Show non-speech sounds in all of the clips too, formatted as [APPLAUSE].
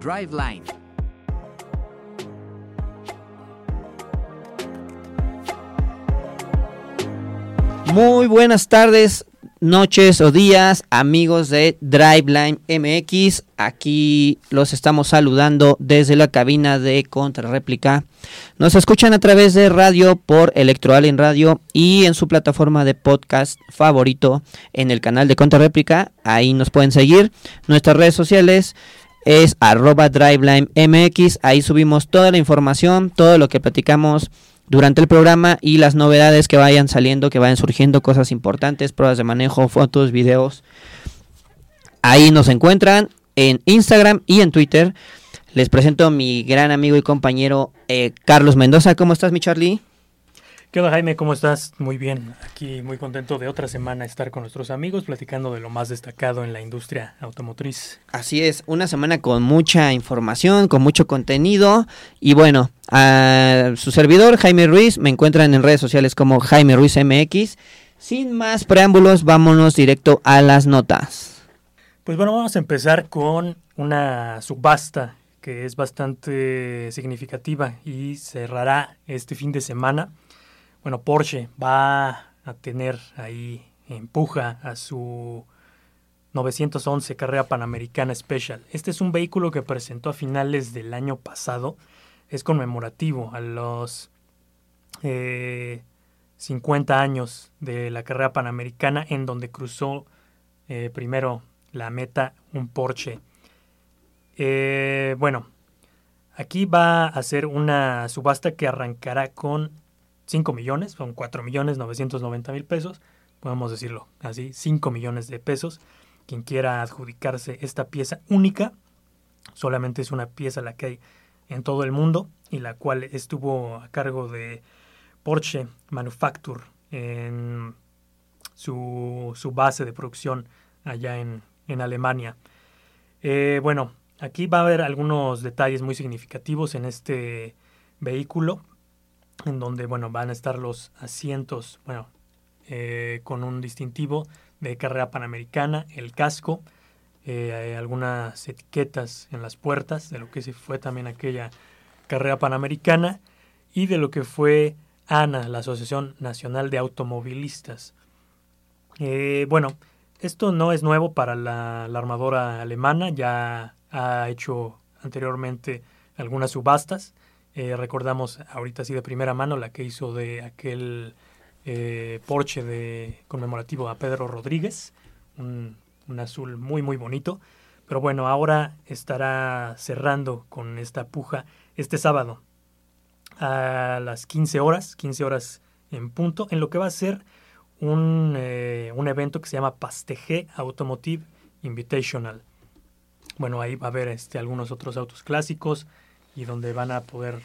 Driveline. Muy buenas tardes, noches o días, amigos de Driveline MX. Aquí los estamos saludando desde la cabina de Contrarréplica. Nos escuchan a través de radio por Electroalien Radio y en su plataforma de podcast favorito en el canal de Contrarréplica. Ahí nos pueden seguir. Nuestras redes sociales es arroba Driveline MX. Ahí subimos toda la información, todo lo que platicamos durante el programa y las novedades que vayan saliendo, que vayan surgiendo, cosas importantes, pruebas de manejo, fotos, videos. Ahí nos encuentran en Instagram y en Twitter. Les presento a mi gran amigo y compañero eh, Carlos Mendoza. ¿Cómo estás, mi Charlie? ¿Qué onda Jaime? ¿Cómo estás? Muy bien. Aquí muy contento de otra semana estar con nuestros amigos platicando de lo más destacado en la industria automotriz. Así es, una semana con mucha información, con mucho contenido y bueno, a su servidor Jaime Ruiz me encuentran en redes sociales como Jaime Ruiz MX. Sin más preámbulos, vámonos directo a las notas. Pues bueno, vamos a empezar con una subasta que es bastante significativa y cerrará este fin de semana bueno, Porsche va a tener ahí empuja a su 911 carrera panamericana Special. Este es un vehículo que presentó a finales del año pasado. Es conmemorativo a los 50 eh, años de la carrera panamericana en donde cruzó eh, primero la meta un Porsche. Eh, bueno, aquí va a ser una subasta que arrancará con 5 millones, son 4 millones 990 mil pesos, podemos decirlo así, 5 millones de pesos. Quien quiera adjudicarse esta pieza única, solamente es una pieza la que hay en todo el mundo y la cual estuvo a cargo de Porsche Manufacture en su, base de producción allá en, Alemania. Eh, bueno, aquí va a haber algunos detalles muy significativos en este vehículo en donde bueno, van a estar los asientos, bueno, eh, con un distintivo de carrera panamericana, el casco, eh, algunas etiquetas en las puertas de lo que fue también aquella carrera panamericana y de lo que fue ANA, la Asociación Nacional de Automovilistas. Eh, bueno, esto no es nuevo para la, la armadora alemana, ya ha hecho anteriormente algunas subastas eh, recordamos ahorita así de primera mano la que hizo de aquel eh, Porsche de conmemorativo a Pedro Rodríguez, un, azul muy muy bonito. Pero bueno, ahora estará cerrando con esta puja este sábado a las 15 horas, 15 horas en punto, en lo que va a ser un, eh, un evento que se llama Pasteje Automotive Invitational. Bueno, ahí va a haber este, algunos otros autos clásicos, y donde van a poder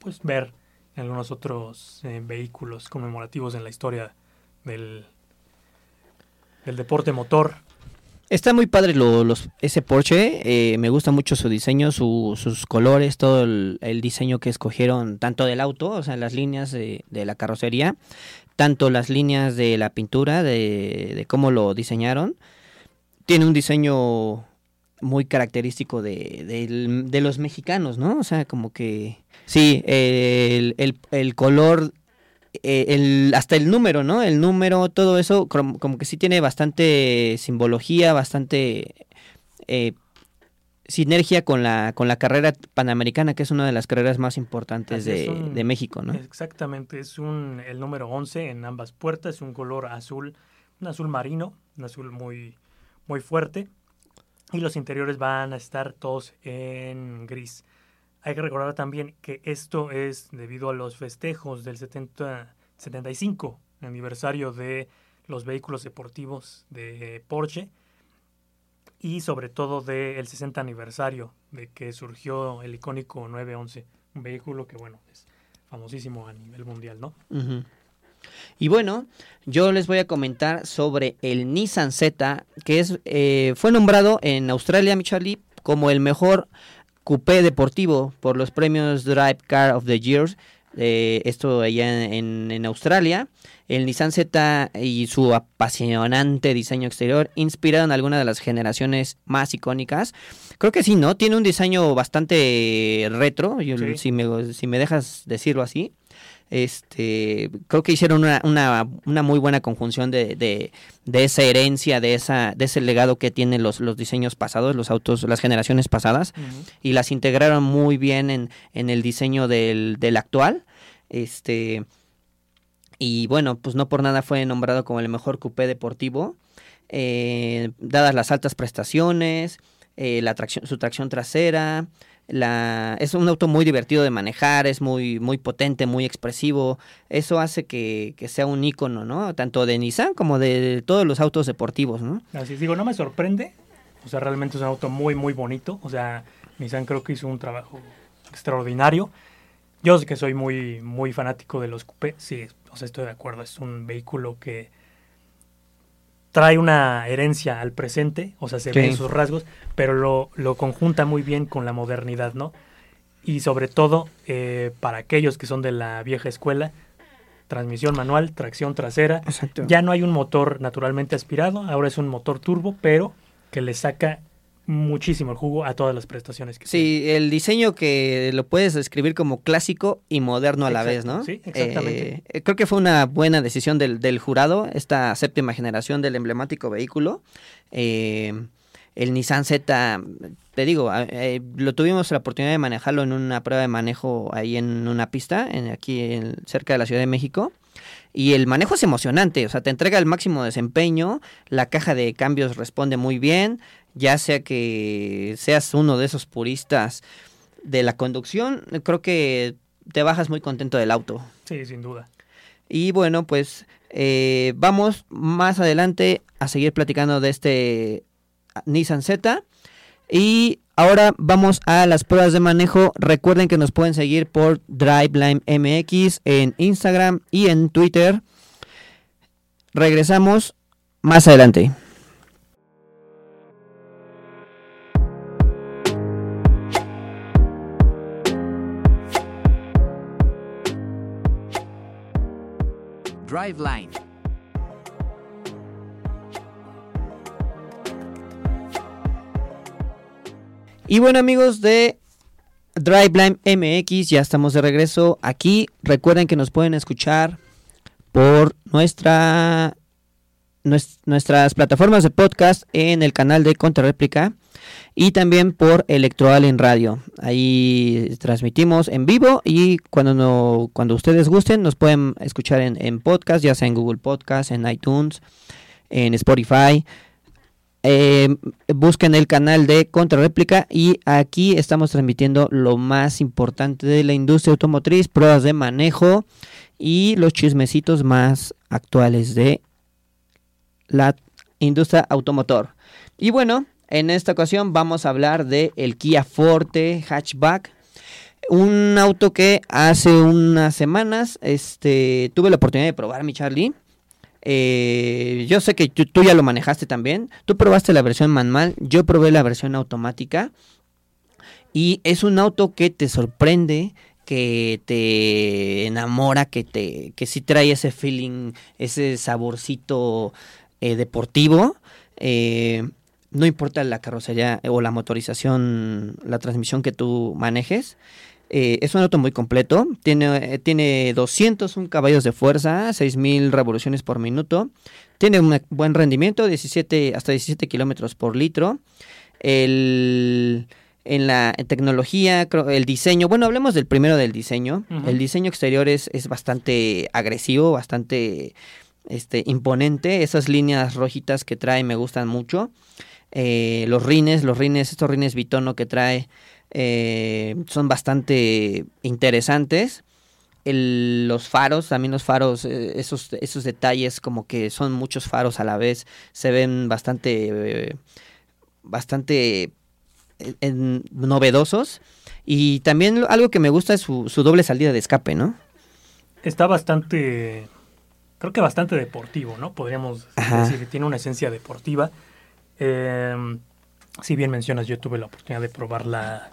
pues ver algunos otros eh, vehículos conmemorativos en la historia del, del deporte motor. Está muy padre los, ese Porsche, eh, me gusta mucho su diseño, sus colores, todo el, diseño que escogieron, tanto del auto, o sea, las líneas de, de la carrocería, tanto las líneas de la pintura, de, de cómo lo diseñaron. Tiene un diseño muy característico de, de, los mexicanos, ¿no? O sea, como que sí, el, el, el color, eh, el, hasta el número, ¿no? El número, todo eso, como, que sí tiene bastante simbología, bastante eh, sinergia con la, con la carrera panamericana, que es una de las carreras más importantes de, de, México, ¿no? Exactamente, es un, el número 11 en ambas puertas, es un color azul, un azul marino, un azul muy, muy fuerte y los interiores van a estar todos en gris. Hay que recordar también que esto es debido a los festejos del 70, 75 aniversario de los vehículos deportivos de Porsche y sobre todo del 60 aniversario de que surgió el icónico 911, un vehículo que bueno, es famosísimo a nivel mundial, ¿no? Y bueno, yo les voy a comentar sobre el Nissan Z, que es, eh, fue nombrado en Australia, Michali, como el mejor coupé deportivo por los premios Drive Car of the Year eh, esto allá en, en, Australia. El Nissan Z y su apasionante diseño exterior inspiraron algunas de las generaciones más icónicas. Creo que sí, ¿no? Tiene un diseño bastante retro, si, me, si me dejas decirlo así. Este, creo que hicieron una, una, una muy buena conjunción de, de, de, esa herencia, de, esa, de ese legado que tienen los, los diseños pasados, los autos, las generaciones pasadas, y las integraron muy bien en, en el diseño del, del actual. Este, y bueno, pues no por nada fue nombrado como el mejor coupé deportivo, eh, dadas las altas prestaciones, eh, la tracción, su tracción trasera, la, es un auto muy divertido de manejar, es muy, muy potente, muy expresivo. Eso hace que, sea un icono, ¿no? Tanto de Nissan como de todos los autos deportivos, ¿no? Así digo, no me sorprende. O sea, realmente es un auto muy, muy bonito. O sea, Nissan creo que hizo un trabajo extraordinario. Yo sé que soy muy, muy fanático de los coupés. Sí, o sea, estoy de acuerdo. Es un vehículo que trae una herencia al presente, o sea, se ven sus rasgos, pero lo, lo, conjunta muy bien con la modernidad, ¿no? Y sobre todo, eh, para aquellos que son de la vieja escuela, transmisión manual, tracción trasera. Ya no hay un motor naturalmente aspirado, ahora es un motor turbo, pero que le saca muchísimo el jugo a todas las prestaciones que Sí, el diseño que lo puedes describir como clásico y moderno a la vez, ¿no? Sí, exactamente. Eh, creo que fue una buena decisión del, del, jurado, esta séptima generación del emblemático vehículo. Eh, el Nissan Z, te digo, eh, lo tuvimos la oportunidad de manejarlo en una prueba de manejo ahí en una pista, en, aquí en, cerca de la Ciudad de México. Y el manejo es emocionante, o sea, te entrega el máximo desempeño, la caja de cambios responde muy bien, ya sea que seas uno de esos puristas de la conducción, creo que te bajas muy contento del auto. Sí, sin duda. Y bueno, pues eh, vamos más adelante a seguir platicando de este Nissan Z. Y ahora vamos a las pruebas de manejo. Recuerden que nos pueden seguir por Driveline MX en Instagram y en Twitter. Regresamos más adelante. Driveline. Y bueno amigos de Driveline MX, ya estamos de regreso aquí. Recuerden que nos pueden escuchar por nuestra nuestras plataformas de podcast en el canal de Contrarréplica y también por Electoral en Radio. Ahí transmitimos en vivo y cuando, no, cuando ustedes gusten nos pueden escuchar en, en podcast, ya sea en Google Podcast, en iTunes, en Spotify. Eh, busquen el canal de Contrarréplica y aquí estamos transmitiendo lo más importante de la industria automotriz, pruebas de manejo y los chismecitos más actuales de la industria automotor. Y bueno, en esta ocasión vamos a hablar de el Kia Forte Hatchback. Un auto que hace unas semanas este, tuve la oportunidad de probar, mi Charlie. Eh, yo sé que tú, ya lo manejaste también. Tú probaste la versión manual, yo probé la versión automática. Y es un auto que te sorprende, que te enamora, que te que sí trae ese feeling, ese saborcito eh, deportivo. Eh, no importa la carrocería o la motorización, la transmisión que tú manejes. Eh, es un auto muy completo, tiene, eh, tiene 201 caballos de fuerza, 6.000 revoluciones por minuto, tiene un buen rendimiento, 17, hasta 17 kilómetros por litro. El, en la tecnología, el diseño, bueno, hablemos del primero del diseño. El diseño exterior es, es bastante agresivo, bastante este, imponente. Esas líneas rojitas que trae me gustan mucho. Eh, los rines, los rines, estos rines bitono que trae eh, son bastante interesantes. los faros, también los faros, eh, esos, esos detalles como que son muchos faros a la vez, se ven bastante, bastante novedosos. Y también algo que me gusta es su, su doble salida de escape, ¿no? Está bastante, creo que bastante deportivo, ¿no? Podríamos decir que tiene una esencia deportiva eh, si bien mencionas, yo tuve la oportunidad de probar la,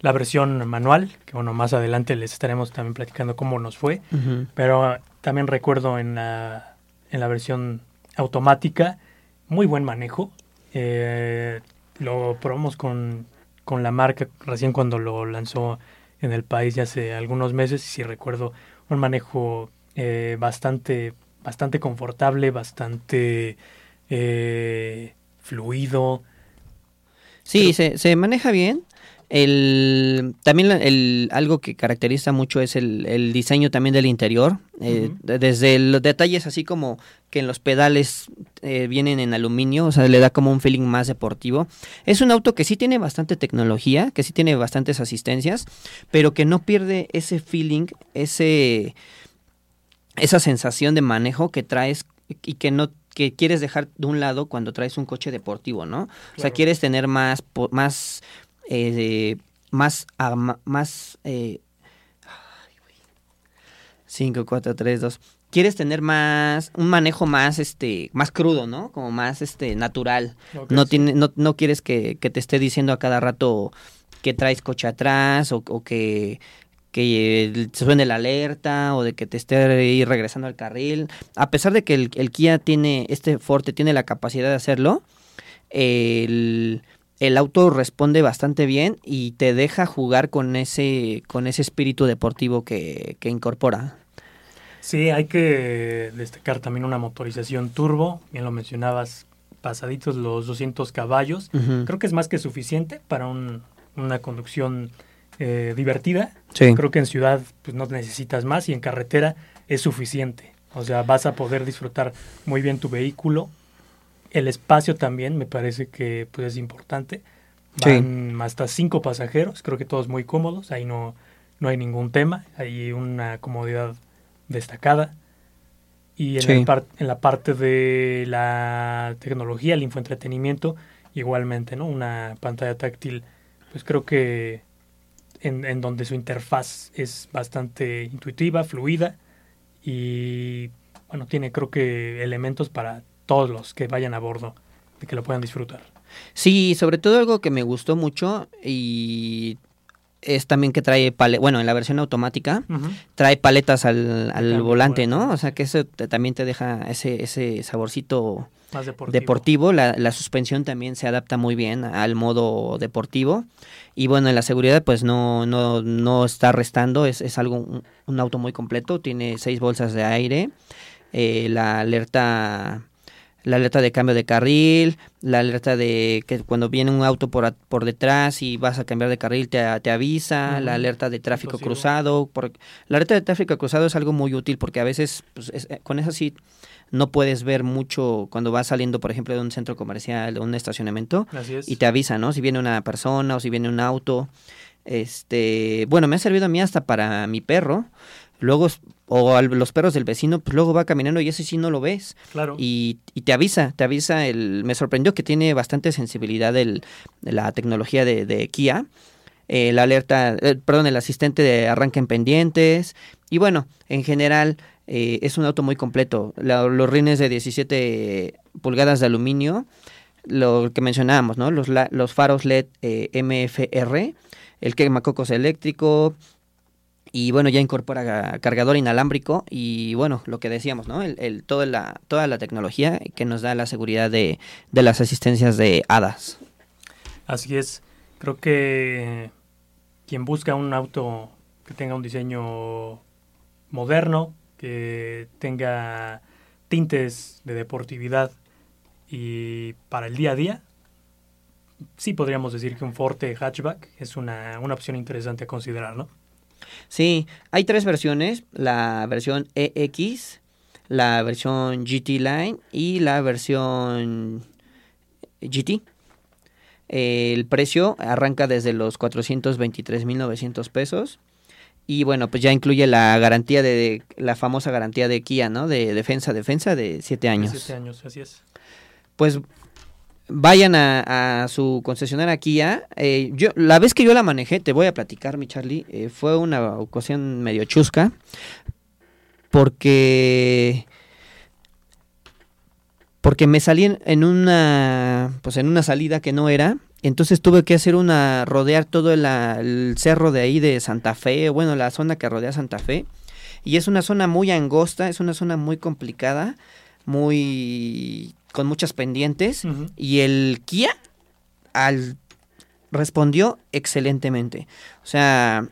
la versión manual, que bueno, más adelante les estaremos también platicando cómo nos fue, pero también recuerdo en la, en la versión automática, muy buen manejo. Eh, lo probamos con, con, la marca recién cuando lo lanzó en el país ya hace algunos meses y si recuerdo un manejo eh, bastante, bastante confortable, bastante eh, fluido. Sí, se, se maneja bien. El, también el, algo que caracteriza mucho es el, diseño también del interior, eh, desde los detalles así como que en los pedales eh, vienen en aluminio, o sea, le da como un feeling más deportivo. Es un auto que sí tiene bastante tecnología, que sí tiene bastantes asistencias, pero que no pierde ese feeling, ese esa sensación de manejo que traes y que no que quieres dejar de un lado cuando traes un coche deportivo, ¿no? O sea, quieres tener más más eh, más, más eh, 5, 4, 3, 2. Quieres tener más, un manejo más, este, más crudo, ¿no? Como más, este, natural. no, tiene, no, no quieres que, te esté diciendo a cada rato que traes coche atrás o, que, que se suene la alerta o de que te esté ir regresando al carril. A pesar de que el, el Kia tiene, este Forte tiene la capacidad de hacerlo, el el auto responde bastante bien y te deja jugar con ese, con ese espíritu deportivo que, incorpora. Sí, hay que destacar también una motorización turbo, bien lo mencionabas, pasaditos los 200 caballos. Creo que es más que suficiente para una conducción eh, divertida. Creo que en ciudad pues, no necesitas más y en carretera es suficiente. O sea, vas a poder disfrutar muy bien tu vehículo el espacio también me parece que pues, es importante. Van hasta cinco pasajeros, creo que todos muy cómodos, ahí no, no hay ningún tema, hay una comodidad destacada. Y en, en la parte de la tecnología, el infoentretenimiento, igualmente, ¿no? Una pantalla táctil, pues creo que en, en donde su interfaz es bastante intuitiva, fluida y bueno, tiene creo que elementos para todos los que vayan a bordo, de que lo puedan disfrutar. Sí, sobre todo algo que me gustó mucho y es también que trae paletas, bueno, en la versión automática, trae paletas al, al volante, ¿no? O sea que eso también te deja ese, ese saborcito Más deportivo. deportivo. La, la, suspensión también se adapta muy bien al modo deportivo. Y bueno, en la seguridad pues no, no, no está restando, es, es algo, un, auto muy completo, tiene seis bolsas de aire, eh, la alerta la alerta de cambio de carril, la alerta de que cuando viene un auto por, por detrás y vas a cambiar de carril te, te avisa, la alerta de tráfico cruzado. Por, la alerta de tráfico cruzado es algo muy útil porque a veces pues, eh, con eso sí no puedes ver mucho cuando vas saliendo, por ejemplo, de un centro comercial, de un estacionamiento, y te avisa, ¿no? Si viene una persona o si viene un auto. Este, bueno, me ha servido a mí hasta para mi perro luego o los perros del vecino, pues luego va caminando y ese sí no lo ves. Claro. Y, y te avisa, te avisa. El, me sorprendió que tiene bastante sensibilidad el, la tecnología de, de Kia. Eh, la alerta, eh, perdón, el asistente de arranque en pendientes. Y bueno, en general eh, es un auto muy completo. los rines de 17 pulgadas de aluminio, lo que mencionábamos, ¿no? Los, los faros LED MFR, el quemacocos eléctrico, y bueno, ya incorpora cargador inalámbrico y bueno, lo que decíamos, ¿no? El, el, toda, la, toda la tecnología que nos da la seguridad de, de las asistencias de HADAS. Así es, creo que quien busca un auto que tenga un diseño moderno, que tenga tintes de deportividad y para el día a día, sí podríamos decir que un Forte hatchback es una, una opción interesante a considerar, ¿no? Sí, hay tres versiones, la versión EX, la versión GT Line y la versión GT. El precio arranca desde los 423.900 pesos. Y bueno, pues ya incluye la garantía de, la famosa garantía de Kia, ¿no? De defensa, defensa de 7 años. 7 años, así es. Pues vayan a, su concesionaria Kia. Eh, yo, la vez que yo la manejé, te voy a platicar, mi Charlie, eh, fue una ocasión medio chusca, porque porque me salí en, una pues en una salida que no era entonces tuve que hacer una rodear todo el cerro de ahí de Santa Fe bueno la zona que rodea Santa Fe. Y es una zona muy angosta es una zona muy complicada muy con muchas pendientes. Y el Kia al respondió excelentemente. O sea,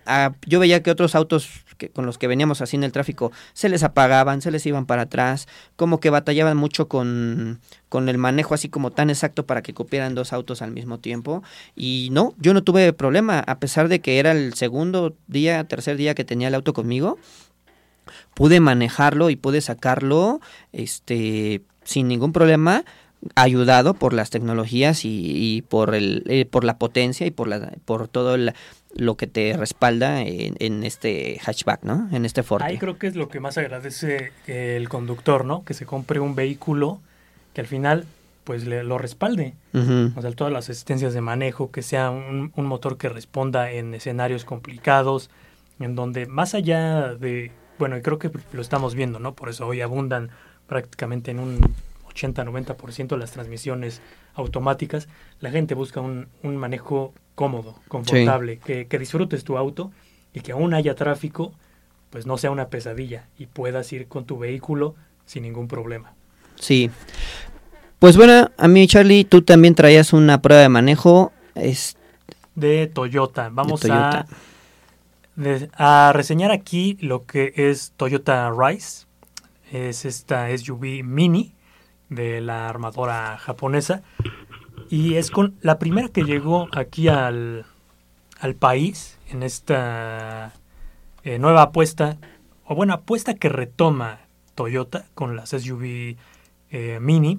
yo veía que otros autos que, con los que veníamos así en el tráfico se les apagaban, se les iban para atrás, como que batallaban mucho con, con el manejo así como tan exacto para que cupieran dos autos al mismo tiempo. Y no, yo no tuve problema, a pesar de que era el segundo día, tercer día que tenía el auto conmigo, pude manejarlo y pude sacarlo este sin ningún problema ayudado por las tecnologías y, por el eh, por la potencia y por la por todo lo que te respalda en, este hatchback, ¿no? En este Ford. Ahí creo que es lo que más agradece el conductor, ¿no? Que se compre un vehículo que al final pues le, lo respalde. O sea, todas las asistencias de manejo, que sea un, un motor que responda en escenarios complicados, en donde más allá de, bueno, y creo que lo estamos viendo, ¿no? Por eso hoy abundan prácticamente en un 80-90% de las transmisiones automáticas, la gente busca un, manejo cómodo, confortable, que, disfrutes tu auto y que aún haya tráfico, pues no sea una pesadilla y puedas ir con tu vehículo sin ningún problema. Sí. Pues bueno, a mí Charlie, tú también traías una prueba de manejo. Es... De Toyota. Vamos A, a reseñar aquí lo que es Toyota Rise. Es esta SUV mini de la armadora japonesa. Y es con la primera que llegó aquí al, al país en esta eh, nueva apuesta, o buena apuesta que retoma Toyota con las SUV eh, Mini.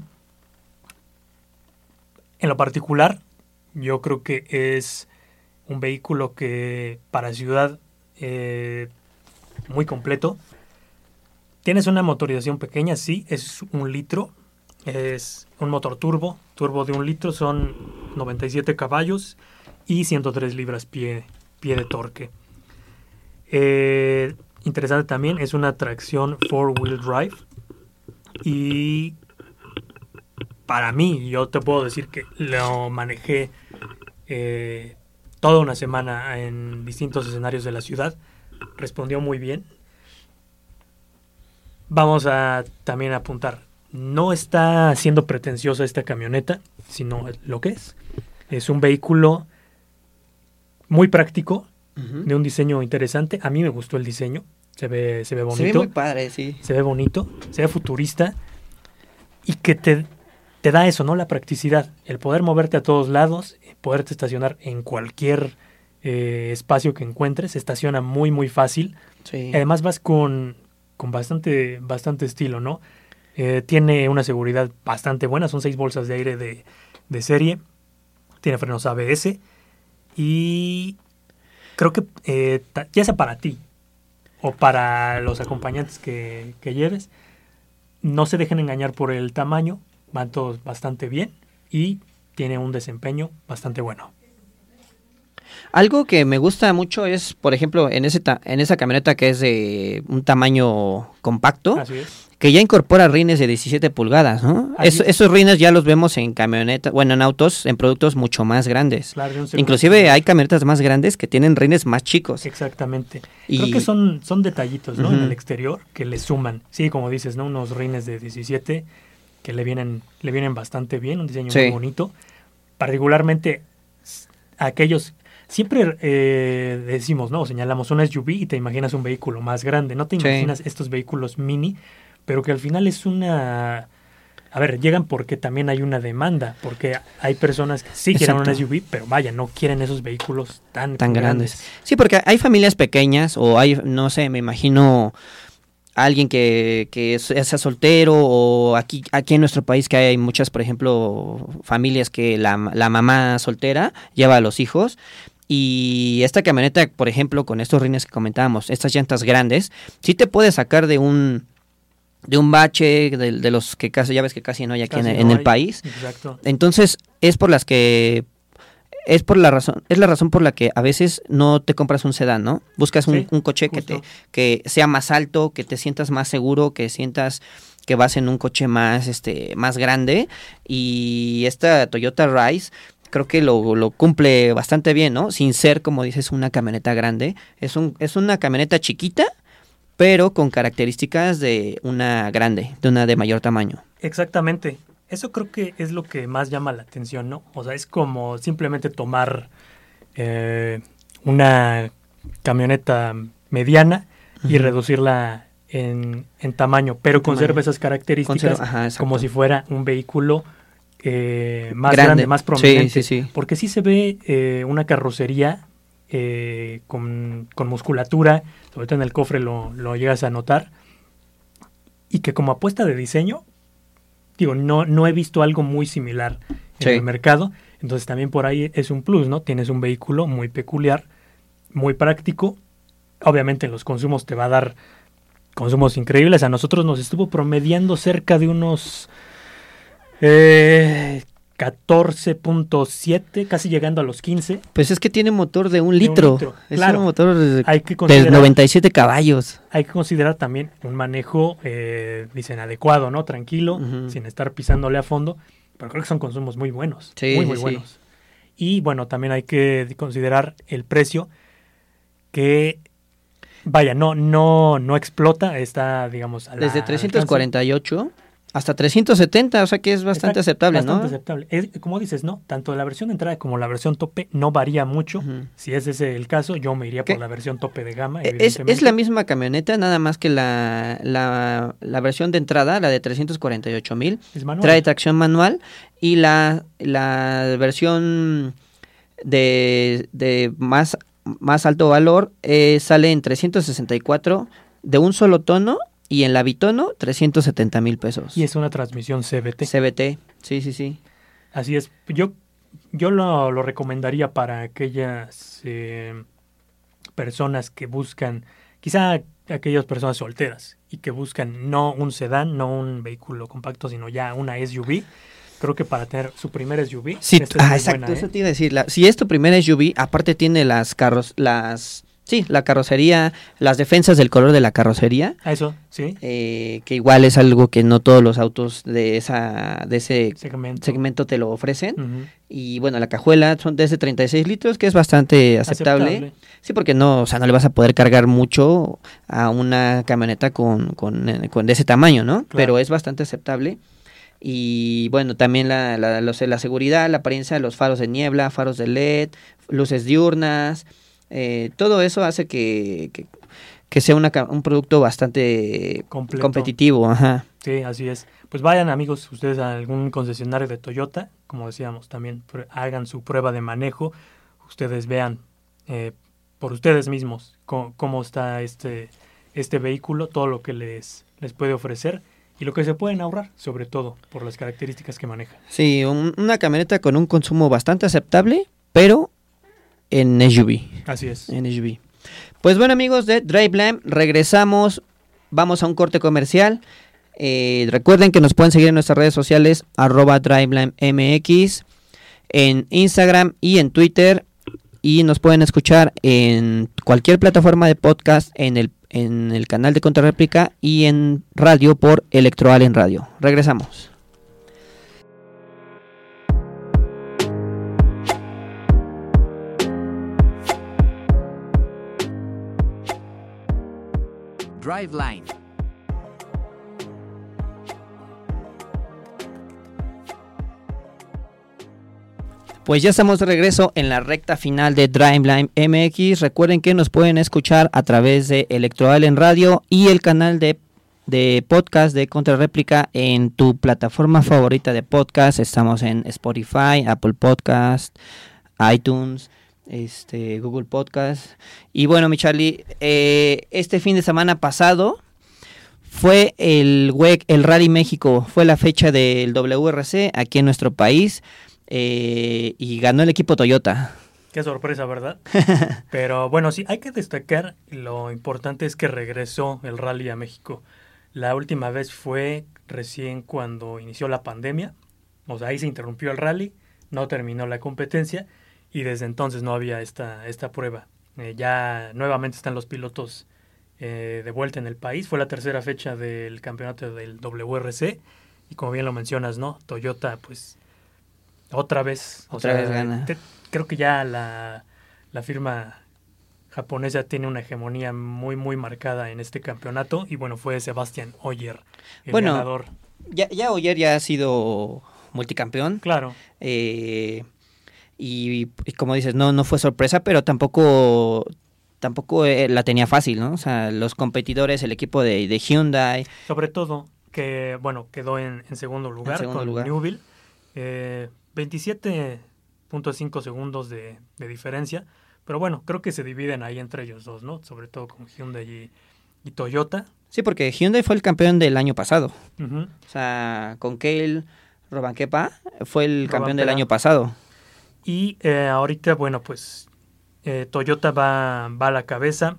En lo particular, yo creo que es un vehículo que para ciudad eh, muy completo. Tienes una motorización pequeña, sí, es un litro, es un motor turbo, turbo de un litro, son 97 caballos y 103 libras pie, pie de torque. Eh, interesante también, es una tracción four-wheel drive. Y para mí, yo te puedo decir que lo manejé eh, toda una semana en distintos escenarios de la ciudad. Respondió muy bien. Vamos a también apuntar no está siendo pretenciosa esta camioneta, sino lo que es. Es un vehículo muy práctico, de un diseño interesante. A mí me gustó el diseño. Se ve, se ve bonito. Se ve muy padre, sí. Se ve bonito, se ve futurista. Y que te, te da eso, ¿no? La practicidad. El poder moverte a todos lados, poderte estacionar en cualquier eh, espacio que encuentres. Se estaciona muy, muy fácil. Además vas con, con bastante, bastante estilo, ¿no? Eh, tiene una seguridad bastante buena, son seis bolsas de aire de, serie. Tiene frenos ABS. Y creo que eh, ya sea para ti o para los acompañantes que, que lleves, no se dejen engañar por el tamaño. Van todos bastante bien y tiene un desempeño bastante bueno. Algo que me gusta mucho es, por ejemplo, en, ese en esa camioneta que es de un tamaño compacto, que ya incorpora rines de 17 pulgadas, ¿no? esos rines ya los vemos en camionetas, bueno, en autos, en productos mucho más grandes. Inclusive hay camionetas más grandes que tienen rines más chicos. Exactamente. Creo que son, son detallitos, ¿no? En el exterior que le suman. Sí, como dices, ¿no? Unos rines de 17 que le vienen, le vienen bastante bien, un diseño muy bonito. Particularmente aquellos siempre eh, decimos, ¿no? Señalamos una SUV y te imaginas un vehículo más grande, no te imaginas estos vehículos mini, pero que al final es una... A ver, llegan porque también hay una demanda, porque hay personas que sí quieren una SUV, pero vaya, no quieren esos vehículos tan, tan grandes. Sí, porque hay familias pequeñas o hay, no sé, me imagino alguien que, que sea soltero o aquí, aquí en nuestro país que hay muchas, por ejemplo, familias que la, la mamá soltera lleva a los hijos y esta camioneta, por ejemplo, con estos rines que comentábamos, estas llantas grandes, sí te puede sacar de un de un bache de, los que casi ya ves que casi no hay aquí en, el país. Exacto. Entonces, es por las que es por la razón es la razón por la que a veces no te compras un sedán, ¿no? Buscas un, coche que te que sea más alto, que te sientas más seguro, que sientas que vas en un coche más, este, más grande y esta Toyota Rise creo que lo, lo, cumple bastante bien, ¿no? Sin ser, como dices, una camioneta grande. Es, un, es una camioneta chiquita, pero con características de una grande, de una de mayor tamaño. Exactamente. Eso creo que es lo que más llama la atención, ¿no? O sea, es como simplemente tomar eh, una camioneta mediana y reducirla en, tamaño, pero conserva esas características como si fuera un vehículo eh, más grande. más prominente. Porque sí se ve eh, una carrocería eh, con, musculatura, sobre todo en el cofre lo, llegas a notar, y que como apuesta de diseño, digo, no, no he visto algo muy similar en el mercado, entonces también por ahí es un plus, ¿no? Tienes un vehículo muy peculiar, muy práctico, obviamente en los consumos te va a dar consumos increíbles, a nosotros nos estuvo promediando cerca de unos eh, 14.7, casi llegando a los 15. Pues es que tiene motor de un litro. Es un motor de, hay que 97 caballos. Hay que considerar también un manejo, eh, dicen, adecuado, ¿no? Tranquilo, sin estar pisándole a fondo. Pero creo que son consumos muy buenos. muy, muy buenos. Y bueno, también hay que considerar el precio que vaya, no, no, no explota, está, digamos, a Desde 348 hasta 370, o sea que es bastante aceptable, bastante aceptable. como dices, ¿no? Tanto la versión de entrada como la versión tope no varía mucho. Si ese es el caso, yo me iría por la versión tope de gama. E, es, es, la misma camioneta, nada más que la, la, la versión de entrada, la de 348 mil, trae tracción manual y la, la versión de, de más, más alto valor eh, sale en 364 de un solo tono y en la Bitono, 370 mil pesos. Y es una transmisión CBT. CBT, sí, sí, sí. Así es. Yo, yo lo, recomendaría para aquellas eh, personas que buscan, quizá aquellas personas solteras y que buscan no un sedán, no un vehículo compacto, sino ya una SUV. Creo que para tener su primer SUV. Sí, ah, exacto, eso ¿eh? te iba a decir. si es tu primer SUV, aparte tiene las carros, las Sí, la carrocería, las defensas del color de la carrocería. Eso, sí. Eh, que igual es algo que no todos los autos de esa de ese segmento, te lo ofrecen. Y bueno, la cajuela son desde 36 litros, que es bastante aceptable. Sí, porque no, o sea, no le vas a poder cargar mucho a una camioneta con, con, eh, de ese tamaño, ¿no? Pero es bastante aceptable. Y bueno, también la, la, la seguridad, la apariencia de los faros de niebla, faros de LED, luces diurnas, eh, todo eso hace que, que, sea un producto bastante competitivo. Ajá. Sí, así es. Pues vayan amigos ustedes a algún concesionario de Toyota, como decíamos también, hagan su prueba de manejo, ustedes vean eh, por ustedes mismos cómo, está este, este vehículo, todo lo que les, les puede ofrecer y lo que se pueden ahorrar, sobre todo por las características que maneja. Sí, una camioneta con un consumo bastante aceptable, pero en SUV. Así es. En SUV. Pues bueno amigos de Driveline, regresamos, vamos a un corte comercial. Eh, recuerden que nos pueden seguir en nuestras redes sociales, arroba MX, en Instagram y en Twitter. Y nos pueden escuchar en cualquier plataforma de podcast, en el, en el canal de Contrarréplica y en radio por Electroal en Radio. Regresamos. Driveline. Pues ya estamos de regreso en la recta final de Driveline MX. Recuerden que nos pueden escuchar a través de Electoral en Radio y el canal de, de podcast de Contrarréplica en tu plataforma favorita de podcast. Estamos en Spotify, Apple Podcast, iTunes, este, Google Podcast. Y bueno, mi Charlie, eh, este fin de semana pasado fue el WEC, el Rally México, fue la fecha del WRC aquí en nuestro país eh, y ganó el equipo Toyota. Qué sorpresa, ¿verdad? [LAUGHS] Pero bueno, sí, hay que destacar lo importante es que regresó el rally a México. La última vez fue recién cuando inició la pandemia. O sea, ahí se interrumpió el rally, no terminó la competencia y desde entonces no había esta, esta prueba. Eh, ya nuevamente están los pilotos eh, de vuelta en el país. Fue la tercera fecha del campeonato del WRC. Y como bien lo mencionas, ¿no? Toyota, pues, otra vez. Otra vez gana. creo que ya la, la firma japonesa tiene una hegemonía muy, muy marcada en este campeonato. Y bueno, fue Sebastián Oyer, el Bueno, ganador. Ya, ya Oyer ya ha sido multicampeón. Claro, eh, y, y como dices, no, no fue sorpresa, pero tampoco tampoco eh, la tenía fácil, ¿no? O sea, los competidores, el equipo de, de Hyundai, sobre todo que, bueno, quedó en, en segundo lugar segundo con lugar. Newville. Eh, 27.5 segundos de, de diferencia. Pero bueno, creo que se dividen ahí entre ellos dos, ¿no? Sobre todo con Hyundai y, y Toyota. Sí, porque Hyundai fue el campeón del año pasado. O sea, con Kale Robanquepa fue el campeón del año pasado. Y eh, ahorita, bueno, pues eh, Toyota va, va a la cabeza.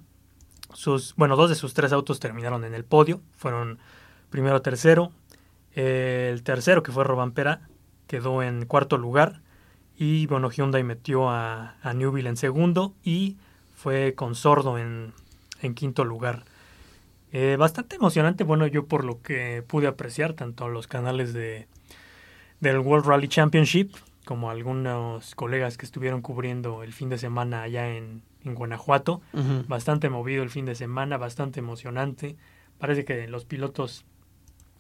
Sus, bueno, dos de sus tres autos terminaron en el podio. Fueron primero, tercero. El tercero, que fue Robampera, quedó en cuarto lugar. Y bueno, Hyundai metió a, a Newville en segundo y fue con Sordo en, en quinto lugar. Eh, bastante emocionante, bueno, yo por lo que pude apreciar, tanto los canales de, del World Rally Championship como algunos colegas que estuvieron cubriendo el fin de semana allá en, en Guanajuato. Bastante movido el fin de semana, bastante emocionante. Parece que los pilotos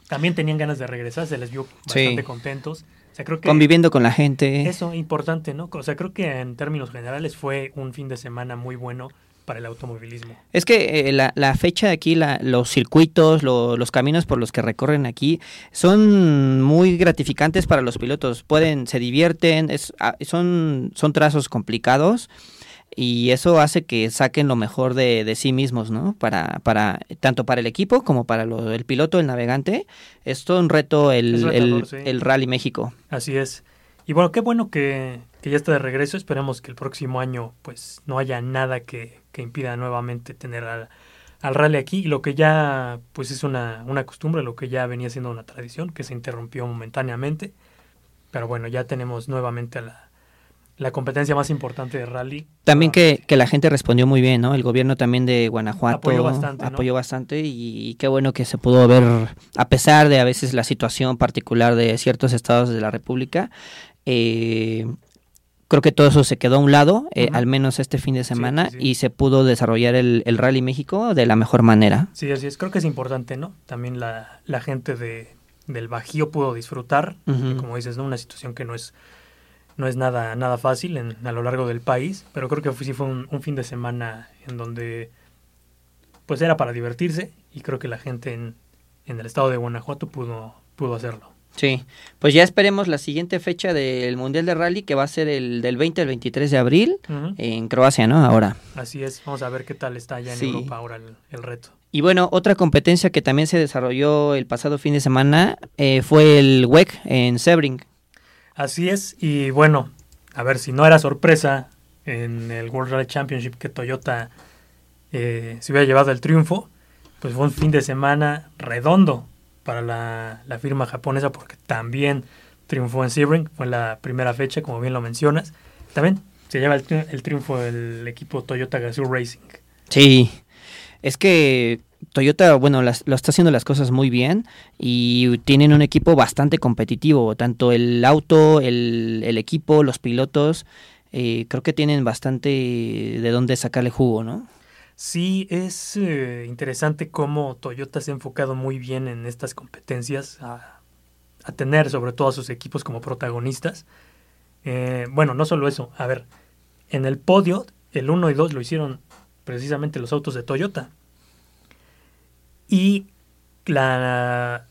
también tenían ganas de regresar, se les vio bastante Sí. contentos. O sea, creo que Conviviendo con la gente. eso importante, ¿no? O sea, creo que en términos generales fue un fin de semana muy bueno para el automovilismo. Es que eh, la, la fecha de aquí, la- los circuitos, lo- los caminos por los que recorren aquí, son muy gratificantes para los pilotos. Pueden, se divierten, es, ah, son, son trazos complicados y eso hace que saquen lo mejor de, de sí mismos, ¿no? Para, para, tanto para el equipo como para lo- el piloto, el navegante. Es todo un reto el, sí. el Rally México. Así es. Y bueno, qué bueno que, que ya está de regreso. Esperemos que el próximo año pues no haya nada que, que impida nuevamente tener al, al rally aquí. Y lo que ya pues es una, una costumbre, lo que ya venía siendo una tradición, que se interrumpió momentáneamente. Pero bueno, ya tenemos nuevamente a la, la competencia más importante de rally. También que, Nuevamente. que la gente respondió muy bien, ¿no? El gobierno también de Guanajuato Apoyó bastante, bastante y, qué bueno que se pudo ver, a pesar de a veces la situación particular de ciertos estados de la República, eh, creo que todo eso se quedó a un lado, eh, al menos este fin de semana, sí, sí. y se pudo desarrollar el, el Rally México de la mejor manera. Sí, así es. Creo que es importante, ¿no? También la, la gente de, del Bajío pudo disfrutar. Como dices, ¿no? Una situación que no es, no es nada, nada fácil en, a lo largo del país. Pero creo que fue- sí fue un, un fin de semana en donde pues era para divertirse. Y creo que la gente en, en el estado de Guanajuato pudo, pudo hacerlo. Sí, pues ya esperemos la siguiente fecha del Mundial de Rally, que va a ser el del 20 al 23 de abril en Croacia, ¿no? Ahora. Así es. Vamos a ver qué tal está allá en Sí. Europa ahora el, el reto. Y bueno, otra competencia que también se desarrolló el pasado fin de semana eh, fue el WEC en Sebring. Así es, y bueno, a ver si no era sorpresa en el World Rally Championship que Toyota eh, se hubiera llevado el triunfo, pues fue un fin de semana redondo para la, la firma japonesa porque también triunfó en Sebring, fue la primera fecha, como bien lo mencionas. También se lleva el, el triunfo del equipo Toyota Gazoo Racing. Sí, es que Toyota, bueno, las- lo está haciendo las cosas muy bien y tienen un equipo bastante competitivo, tanto el auto, el, el equipo, los pilotos, eh, creo que tienen bastante de dónde sacarle jugo, ¿no? Sí, es eh, interesante cómo Toyota se ha enfocado muy bien en estas competencias, a, a tener sobre todo a sus equipos como protagonistas. Eh, bueno, no solo eso, a ver, en el podio, el 1 y 2 lo hicieron precisamente los autos de Toyota. Y la,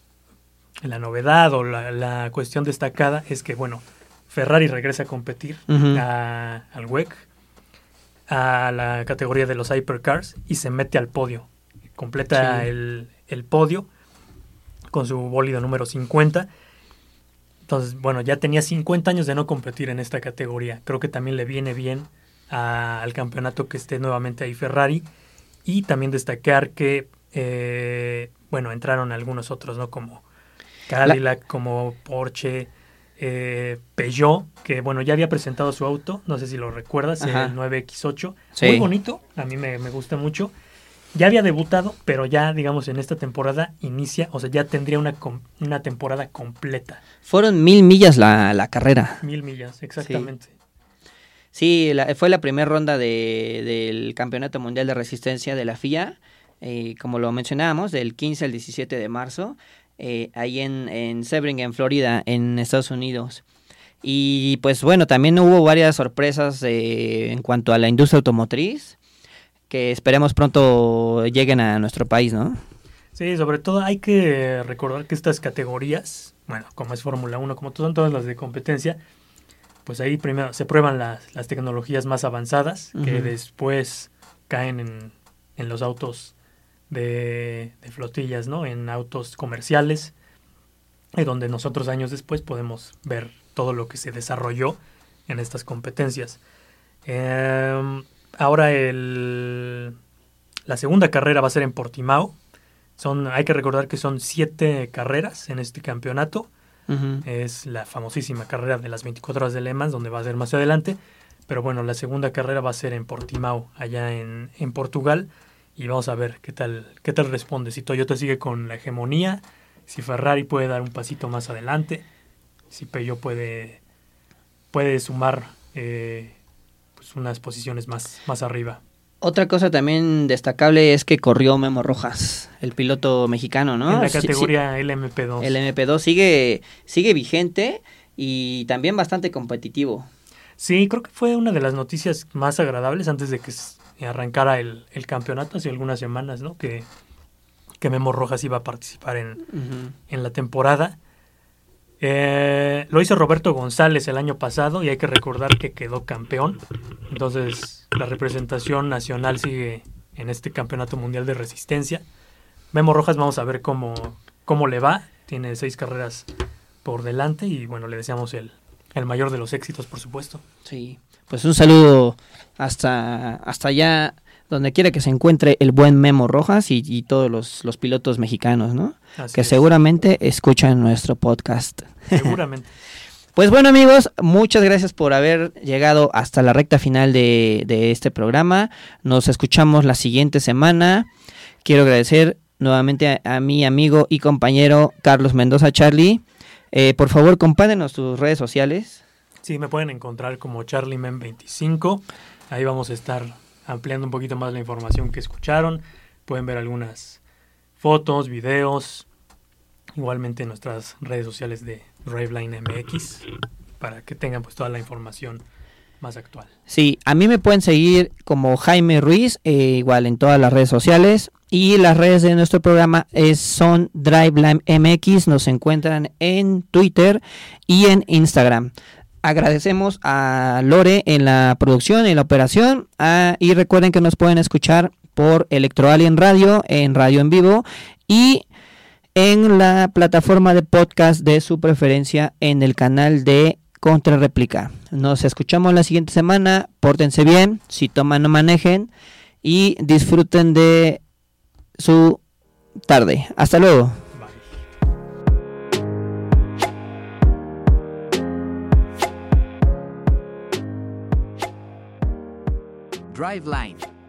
la novedad o la, la cuestión destacada es que, bueno, Ferrari regresa a competir a- al WEC, a la categoría de los hypercars y se mete al podio. Completa Sí. el, el podio con su bólido número 50. Entonces, bueno, ya tenía 50 años de no competir en esta categoría. Creo que también le viene bien a- al campeonato que esté nuevamente ahí Ferrari. Y también destacar que, eh, bueno, entraron algunos otros, ¿no? Como Cadillac, como Porsche, eh, Peugeot, que bueno, ya había presentado su auto, no sé si lo recuerdas, Ajá. el 9X8. Sí. Muy bonito, a mí me, me gusta mucho. ya había debutado, pero ya, digamos, en esta temporada inicia, o sea, ya tendría una, una temporada completa. Fueron mil millas la, la carrera. Mil millas, exactamente. Sí, la- fue la primera ronda de- del Campeonato Mundial de Resistencia de la FIA, eh, como lo mencionábamos, del 15 al 17 de marzo, eh, ahí en, en Sebring, en Florida, en Estados Unidos. Y pues bueno, también hubo varias sorpresas eh, en cuanto a la industria automotriz, que esperemos pronto lleguen a nuestro país, ¿no? Sí, sobre todo hay que recordar que estas categorías, bueno, como es Fórmula 1, como son todas las de competencia, pues ahí primero se prueban las, las tecnologías más avanzadas que después caen en, en los autos de, de flotillas, ¿no? En autos comerciales, y donde nosotros años después podemos ver todo lo que se desarrolló en estas competencias. Em, ahora el, la segunda carrera va a ser en Portimao. Son, hay que recordar que son siete carreras en este campeonato. Es la famosísima carrera de las 24 horas de Le Mans, donde va a ser más adelante. Pero bueno, la segunda carrera va a ser en Portimao, allá en, en Portugal. Y vamos a ver qué tal, qué tal responde. Si Toyota sigue con la hegemonía, si Ferrari puede dar un pasito más adelante, si Peugeot puede, puede sumar eh, pues unas posiciones más, más arriba. Otra cosa también destacable es que corrió Memo Rojas, el piloto mexicano, ¿no? en la sí- categoría LMP2. El MP2 sigue, sigue vigente y también bastante competitivo. Sí, creo que fue una de las noticias más agradables antes de que arrancara el, el campeonato hace algunas semanas, ¿no? Que, que Memo Rojas iba a participar en, en la temporada. Eh, lo hizo Roberto González el año pasado y hay que recordar que quedó campeón. Entonces la representación nacional sigue en este campeonato mundial de resistencia. Memo Rojas vamos a ver cómo, cómo le va. Tiene seis carreras por delante y bueno, le deseamos el, el mayor de los éxitos, por supuesto. Sí, pues un saludo hasta, hasta allá, donde quiera que se encuentre el buen Memo Rojas y, y todos los, los pilotos mexicanos, ¿no? Así que es. seguramente escuchan nuestro podcast. Seguramente. [LAUGHS] Pues bueno amigos, muchas gracias por haber llegado hasta la recta final de, de este programa. Nos escuchamos la siguiente semana. Quiero agradecer nuevamente a, a mi amigo y compañero Carlos Mendoza Charlie. Eh, por favor, compártenos tus redes sociales. Sí, me pueden encontrar como CharlieMen25. Ahí vamos a estar ampliando un poquito más la información que escucharon. Pueden ver algunas fotos, videos. Igualmente en nuestras redes sociales de Driveline MX para que tengan pues toda la información más actual. Sí, a mí me pueden seguir como Jaime Ruiz, eh, igual en todas las redes sociales. Y las redes de nuestro programa es, son Driveline MX, nos encuentran en Twitter y en Instagram. Agradecemos a Lore en la producción, en la operación. ah, y recuerden que nos pueden escuchar por Electroalien Radio, en Radio en Vivo y en la plataforma de podcast de su preferencia en el canal de Contrarréplica. Nos escuchamos la siguiente semana. Pórtense bien, si toman no manejen y disfruten de su tarde. Hasta luego. Driveline